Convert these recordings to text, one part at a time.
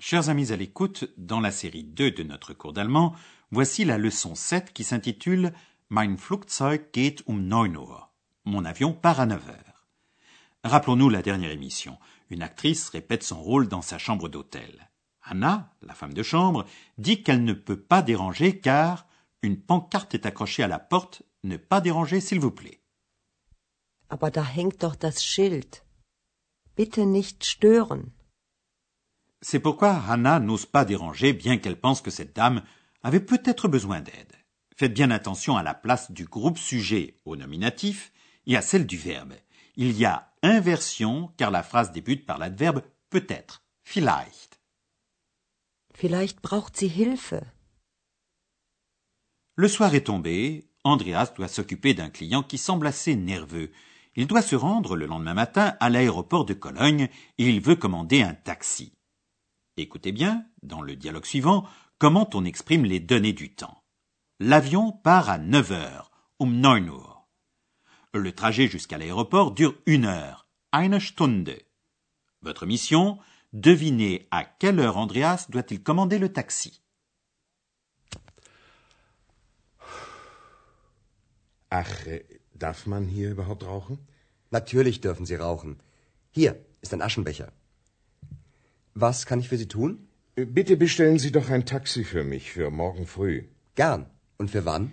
Chers amis à l'écoute, dans la série 2 de notre cours d'allemand, voici la leçon 7 qui s'intitule Mein Flugzeug geht um 9 Uhr. Mon avion part à 9 heures. Rappelons-nous la dernière émission. Une actrice répète son rôle dans sa chambre d'hôtel. Anna, la femme de chambre, dit qu'elle ne peut pas déranger car une pancarte est accrochée à la porte Ne pas déranger, s'il vous plaît. Aber da hängt doch das Schild. Bitte nicht stören. C'est pourquoi Hannah n'ose pas déranger, bien qu'elle pense que cette dame avait peut-être besoin d'aide. Faites bien attention à la place du groupe sujet au nominatif et à celle du verbe. Il y a inversion car la phrase débute par l'adverbe peut-être, vielleicht. Vielleicht braucht sie Hilfe. Le soir est tombé, Andreas doit s'occuper d'un client qui semble assez nerveux. Il doit se rendre le lendemain matin à l'aéroport de Cologne et il veut commander un taxi. Écoutez bien, dans le dialogue suivant, comment on exprime les données du temps. L'avion part à 9 heures, um 9 Uhr. Le trajet jusqu'à l'aéroport dure une heure, eine Stunde. Votre mission, devinez à quelle heure Andreas doit-il commander le taxi. Ach, darf man hier überhaupt rauchen? Natürlich dürfen Sie rauchen. Hier ist ein Aschenbecher. Was kann ich für Sie tun? Äh, Bitte bestellen Sie doch ein Taxi für mich für morgen früh. Gern. Und für wann?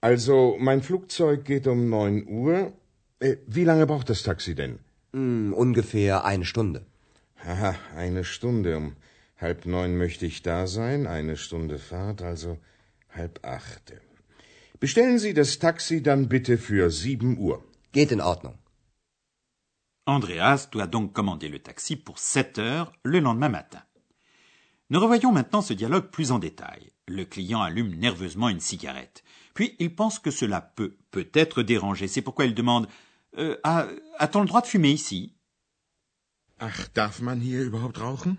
Also, mein Flugzeug geht um 9 Uhr. Äh, Wie lange braucht das Taxi denn? Hm, ungefähr eine Stunde. Haha, eine Stunde. Um halb neun möchte ich da sein. Eine Stunde Fahrt, also halb acht. Bestellen Sie das Taxi dann bitte für 7 Uhr. Geht in Ordnung. Andreas doit donc commander le taxi pour 7 heures le lendemain matin. Nous revoyons maintenant ce dialogue plus en détail. Le client allume nerveusement une cigarette. Puis il pense que cela peut peut-être déranger. C'est pourquoi il demande euh, A-t-on le droit de fumer ici? Ach, darf man hier überhaupt rauchen?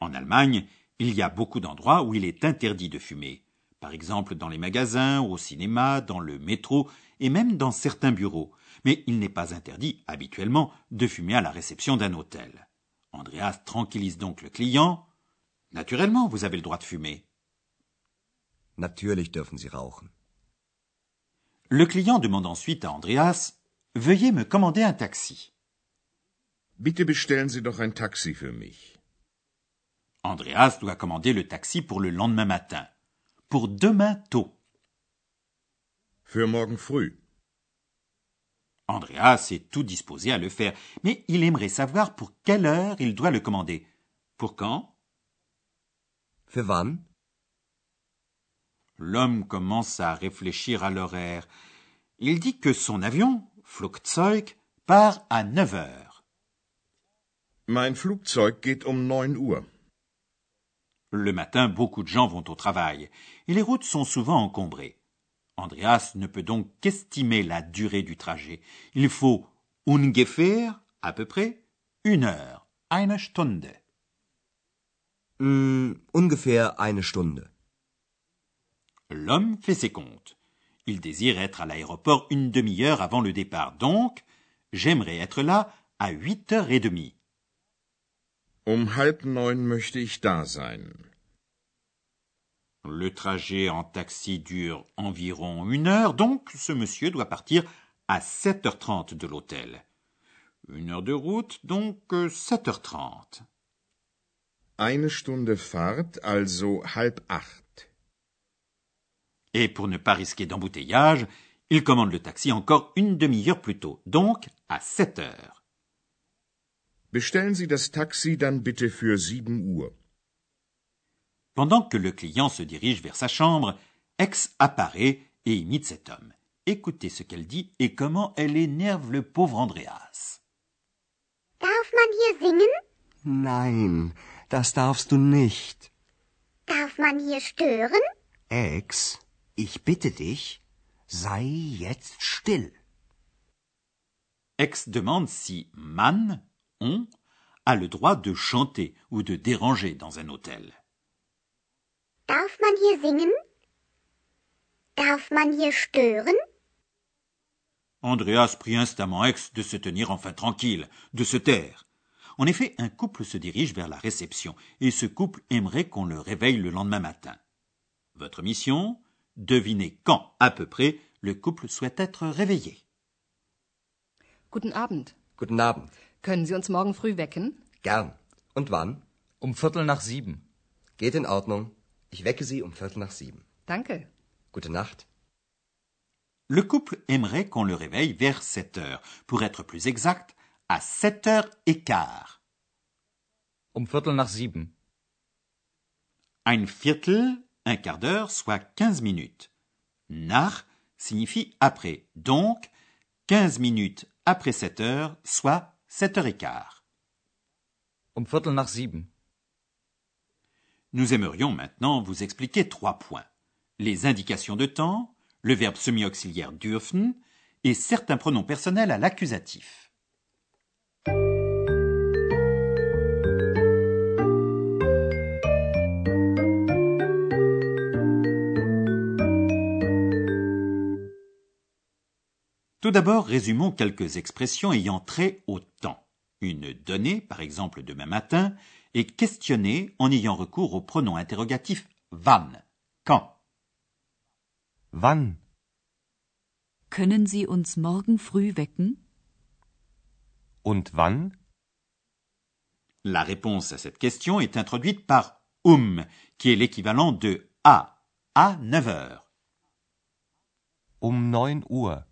En Allemagne, il y a beaucoup d'endroits où il est interdit de fumer. Par exemple dans les magasins, au cinéma, dans le métro et même dans certains bureaux. Mais il n'est pas interdit, habituellement, de fumer à la réception d'un hôtel. Andreas tranquillise donc le client. Naturellement, vous avez le droit de fumer. Natürlich dürfen Sie rauchen. Le client demande ensuite à Andreas Veuillez me commander un taxi. Bitte bestellen Sie doch ein Taxi für mich. Andreas doit commander le taxi pour le lendemain matin. Pour demain tôt. Für morgen früh. Andreas est tout disposé à le faire, mais il aimerait savoir pour quelle heure il doit le commander. Pour quand? Für wann? L'homme commence à réfléchir à l'horaire. Il dit que son avion, Flugzeug, part à 9 heures. Mein Flugzeug geht um 9 Uhr. Le matin, beaucoup de gens vont au travail, et les routes sont souvent encombrées. Andreas ne peut donc qu'estimer la durée du trajet. Il faut ungefähr, à peu près, une heure, eine Stunde. Hm, ungefähr eine Stunde. L'homme fait ses comptes. Il désire être à l'aéroport une demi-heure avant le départ, donc j'aimerais être là à huit heures et demie. Um halb neun möchte ich da sein. Le trajet en taxi dure environ une heure, donc ce monsieur doit partir à 7h30 de l'hôtel. Une heure de route, donc euh, 7h30. Eine Stunde Fahrt, also halb acht. Et pour ne pas risquer d'embouteillage, il commande le taxi encore une demi-heure plus tôt, donc à 7 heures. Bestellen Sie das Taxi dann bitte für 7 Uhr. Pendant que le client se dirige vers sa chambre, Ex apparaît et imite cet homme. Écoutez ce qu'elle dit et comment elle énerve le pauvre Andreas. Darf man hier singen? Nein, das darfst du nicht. Darf man hier stören? Ex, ich bitte dich, sei jetzt still. Ex demande si man, on, a le droit de chanter ou de déranger dans un hôtel. Darf man hier singen? Darf man hier stören? Andreas prie instamment Ex de se tenir enfin tranquille, de se taire. En effet, un couple se dirige vers la réception, et ce couple aimerait qu'on le réveille le lendemain matin. Votre mission? Devinez quand, à peu près, le couple souhaite être réveillé. Guten Abend. Guten Abend. Können Sie uns morgen früh wecken? Gern. Und wann? Um Viertel nach sieben. Geht in Ordnung. Ich wecke Sie um Viertel nach sieben. Danke. Gute Nacht. Le couple aimerait qu'on le réveille vers 7 heures. Pour être plus exact, à 7 heures et quart. Um Viertel nach sieben. Ein Viertel, un quart d'heure, soit 15 minutes. Nach signifie après. Donc, 15 minutes après 7 heures, soit 7 heures et quart. Um Viertel nach sieben. Nous aimerions maintenant vous expliquer trois points. Les indications de temps, le verbe semi-auxiliaire dürfen et certains pronoms personnels à l'accusatif. Tout d'abord, résumons quelques expressions ayant trait au temps. Une donnée, par exemple demain matin, est questionnée en ayant recours au pronom interrogatif wann, quand? Wann? Können Sie uns morgen früh wecken? Und wann? La réponse à cette question est introduite par um, qui est l'équivalent de à, à 9 heures. Um neun Uhr.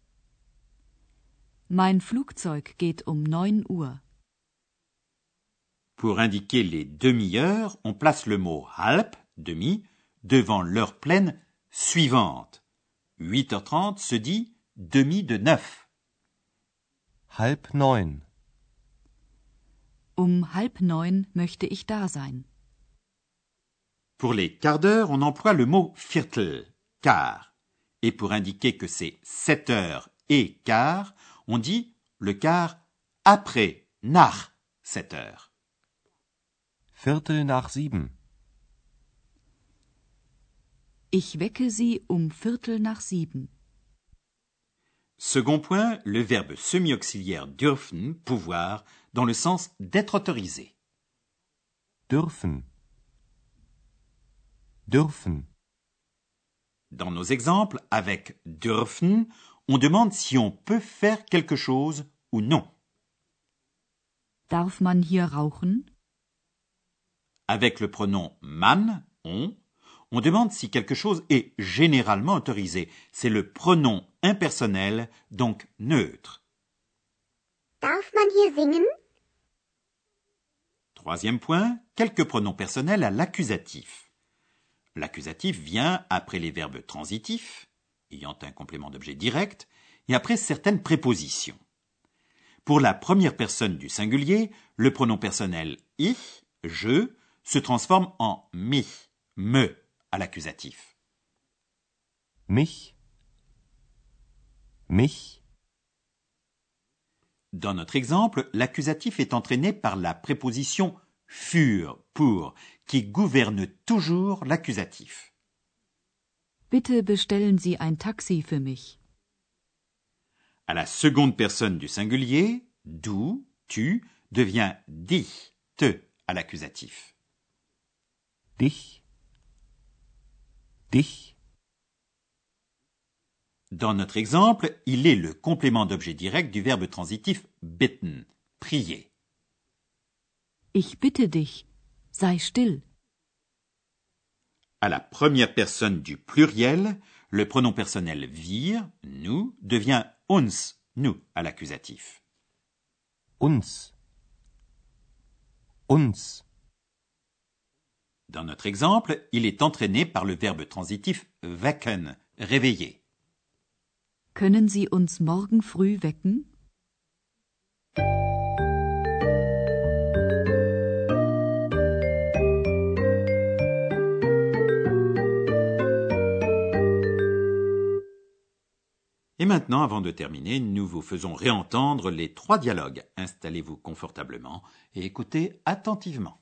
Mein Flugzeug geht um 9 Uhr. Pour indiquer les demi-heures, on place le mot halb, demi, devant l'heure pleine suivante. 8h30 se dit demi de neuf. Halb neun. Um halb neun möchte ich da sein. Pour les quarts d'heure, on emploie le mot viertel, quart. Et pour indiquer que c'est 7 heures et quart, on dit le quart après, nach 7 heures. Viertel nach sieben. Ich wecke Sie um Viertel nach sieben. Second point, le verbe semi-auxiliaire dürfen, pouvoir, dans le sens d'être autorisé. Dürfen. Dürfen. Dans nos exemples, avec dürfen, on demande si on peut faire quelque chose ou non. Darf man hier rauchen? Avec le pronom man, on, on demande si quelque chose est généralement autorisé. C'est le pronom impersonnel, donc neutre. Darf man hier singen? Troisième point, quelques pronoms personnels à l'accusatif. L'accusatif vient après les verbes transitifs, ayant un complément d'objet direct, et après certaines prépositions. Pour la première personne du singulier, le pronom personnel ich, je, se transforme en mich, me, à l'accusatif. Mich? Mich? Dans notre exemple, l'accusatif est entraîné par la préposition für, pour, qui gouverne toujours l'accusatif. Bitte bestellen Sie ein Taxi für mich. À la seconde personne du singulier, du, tu, devient dich, te, à l'accusatif. Dich. Dich. Dans notre exemple, il est le complément d'objet direct du verbe transitif bitten, prier. Ich bitte dich, sei still. À la première personne du pluriel, le pronom personnel wir, nous, devient uns, nous, à l'accusatif. Uns. Uns. Dans notre exemple, il est entraîné par le verbe transitif wecken, réveiller. Können Sie uns morgen früh wecken? Et maintenant, avant de terminer, nous vous faisons réentendre les trois dialogues. Installez-vous confortablement et écoutez attentivement.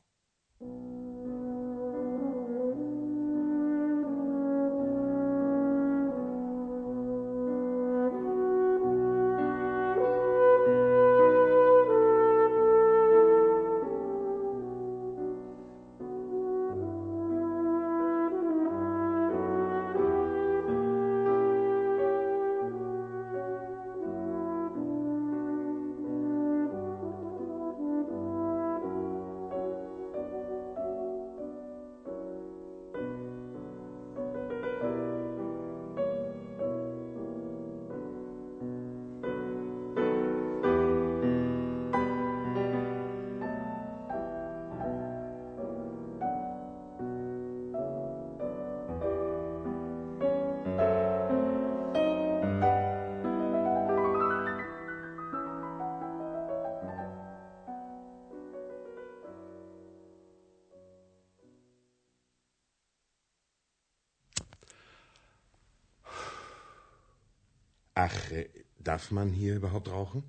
Ach, äh, darf man hier überhaupt rauchen?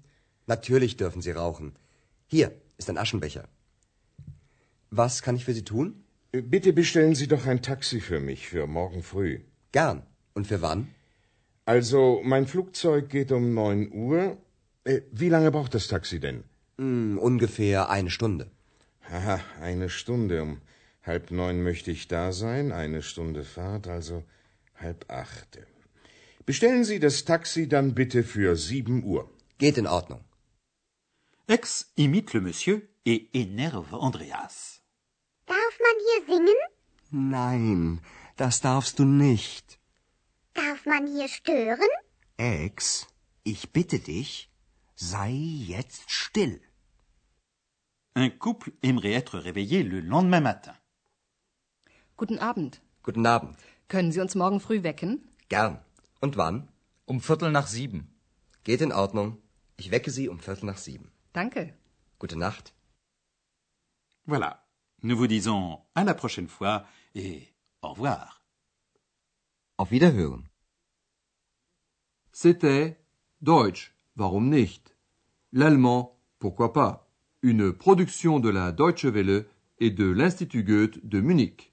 Natürlich dürfen Sie rauchen. Hier ist ein Aschenbecher. Was kann ich für Sie tun? Äh, Bitte bestellen Sie doch ein Taxi für mich für morgen früh. Gern. Und für wann? Also, mein Flugzeug geht um neun Uhr. Äh, wie lange braucht das Taxi denn? Hm, ungefähr eine Stunde. Haha, eine Stunde. Um halb neun möchte ich da sein. Eine Stunde Fahrt, also halb acht. Bestellen Sie das Taxi dann bitte für sieben Uhr. Geht in Ordnung. Ex imite le monsieur et énerve Andreas. Darf man hier singen? Nein, das darfst du nicht. Darf man hier stören? Ex, ich bitte dich, sei jetzt still. Un couple aimerait être réveillé le lendemain matin. Guten Abend. Guten Abend. Können Sie uns morgen früh wecken? Gern. Und wann? Um Viertel nach sieben. Geht in Ordnung. Ich wecke Sie um Viertel nach sieben. Danke. Gute Nacht. Voilà. Nous vous disons à la prochaine fois et au revoir. Auf Wiederhören. C'était Deutsch, warum nicht? L'allemand, pourquoi pas? Une production de la Deutsche Welle et de l'Institut Goethe de Munich.